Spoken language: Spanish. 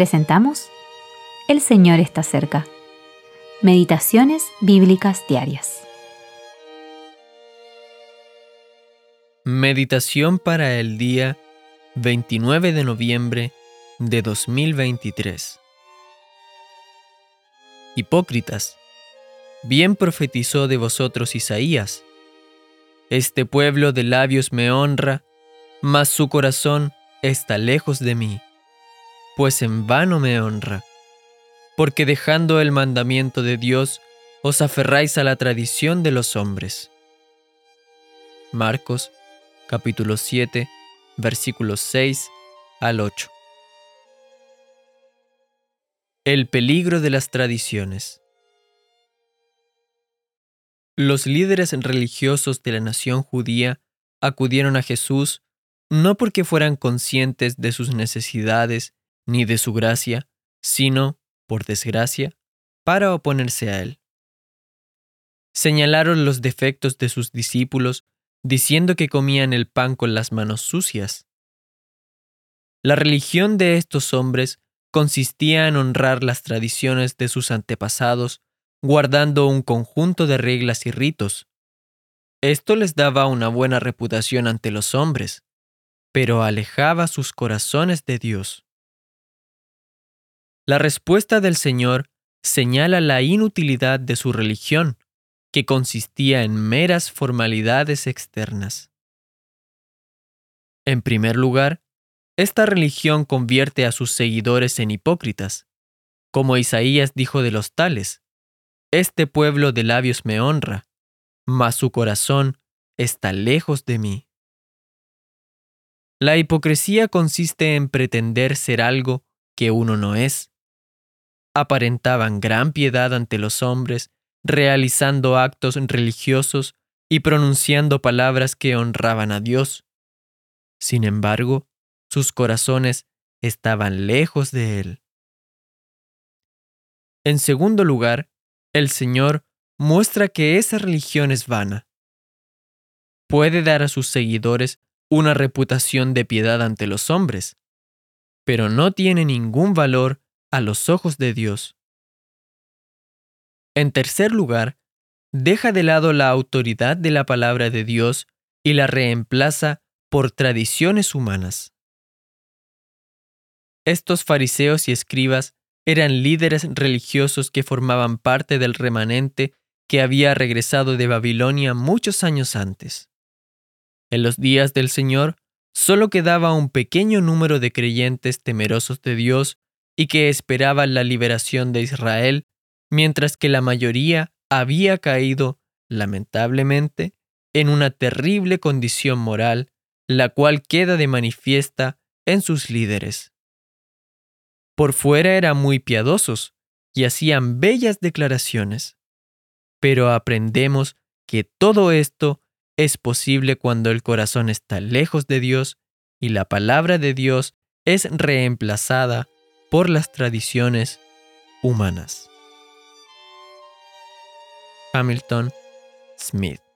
presentamos El Señor está cerca. Meditaciones Bíblicas Diarias. Meditación para el día 29 de noviembre de 2023. Hipócritas, bien profetizó de vosotros Isaías. Este pueblo de labios me honra, mas su corazón está lejos de mí, pues en vano me honra, porque dejando el mandamiento de Dios, os aferráis a la tradición de los hombres. Marcos capítulo 7 versículos 6 al 8. El peligro de las tradiciones. Los líderes religiosos de la nación judía acudieron a Jesús no porque fueran conscientes de sus necesidades ni de su gracia, sino, por desgracia, para oponerse a él. Señalaron los defectos de sus discípulos diciendo que comían el pan con las manos sucias. La religión de estos hombres consistía en honrar las tradiciones de sus antepasados, guardando un conjunto de reglas y ritos. Esto les daba una buena reputación ante los hombres, pero alejaba sus corazones de Dios. La respuesta del Señor señala la inutilidad de su religión, que consistía en meras formalidades externas. En primer lugar, esta religión convierte a sus seguidores en hipócritas, como Isaías dijo de los tales, Este pueblo de labios me honra, mas su corazón está lejos de mí. La hipocresía consiste en pretender ser algo que uno no es. Aparentaban gran piedad ante los hombres, realizando actos religiosos y pronunciando palabras que honraban a Dios. Sin embargo, sus corazones estaban lejos de Él. En segundo lugar, el Señor muestra que esa religión es vana. Puede dar a sus seguidores una reputación de piedad ante los hombres, pero no tiene ningún valor a los ojos de Dios. En tercer lugar, deja de lado la autoridad de la palabra de Dios y la reemplaza por tradiciones humanas. Estos fariseos y escribas eran líderes religiosos que formaban parte del remanente que había regresado de Babilonia muchos años antes. En los días del Señor, solo quedaba un pequeño número de creyentes temerosos de Dios y que esperaban la liberación de Israel, mientras que la mayoría había caído, lamentablemente, en una terrible condición moral, la cual queda de manifiesta en sus líderes. Por fuera eran muy piadosos y hacían bellas declaraciones, pero aprendemos que todo esto es posible cuando el corazón está lejos de Dios y la palabra de Dios es reemplazada por las tradiciones humanas. Hamilton Smith